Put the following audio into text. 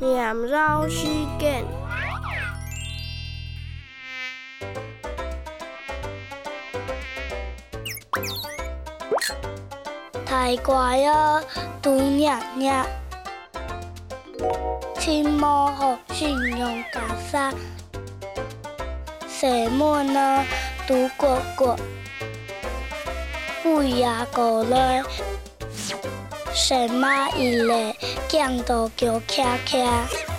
念老时间。太乖啊，读念念，亲母好信用卡沙，什么呢？读过过，不呀过来，什么一类，讲都叫卡卡。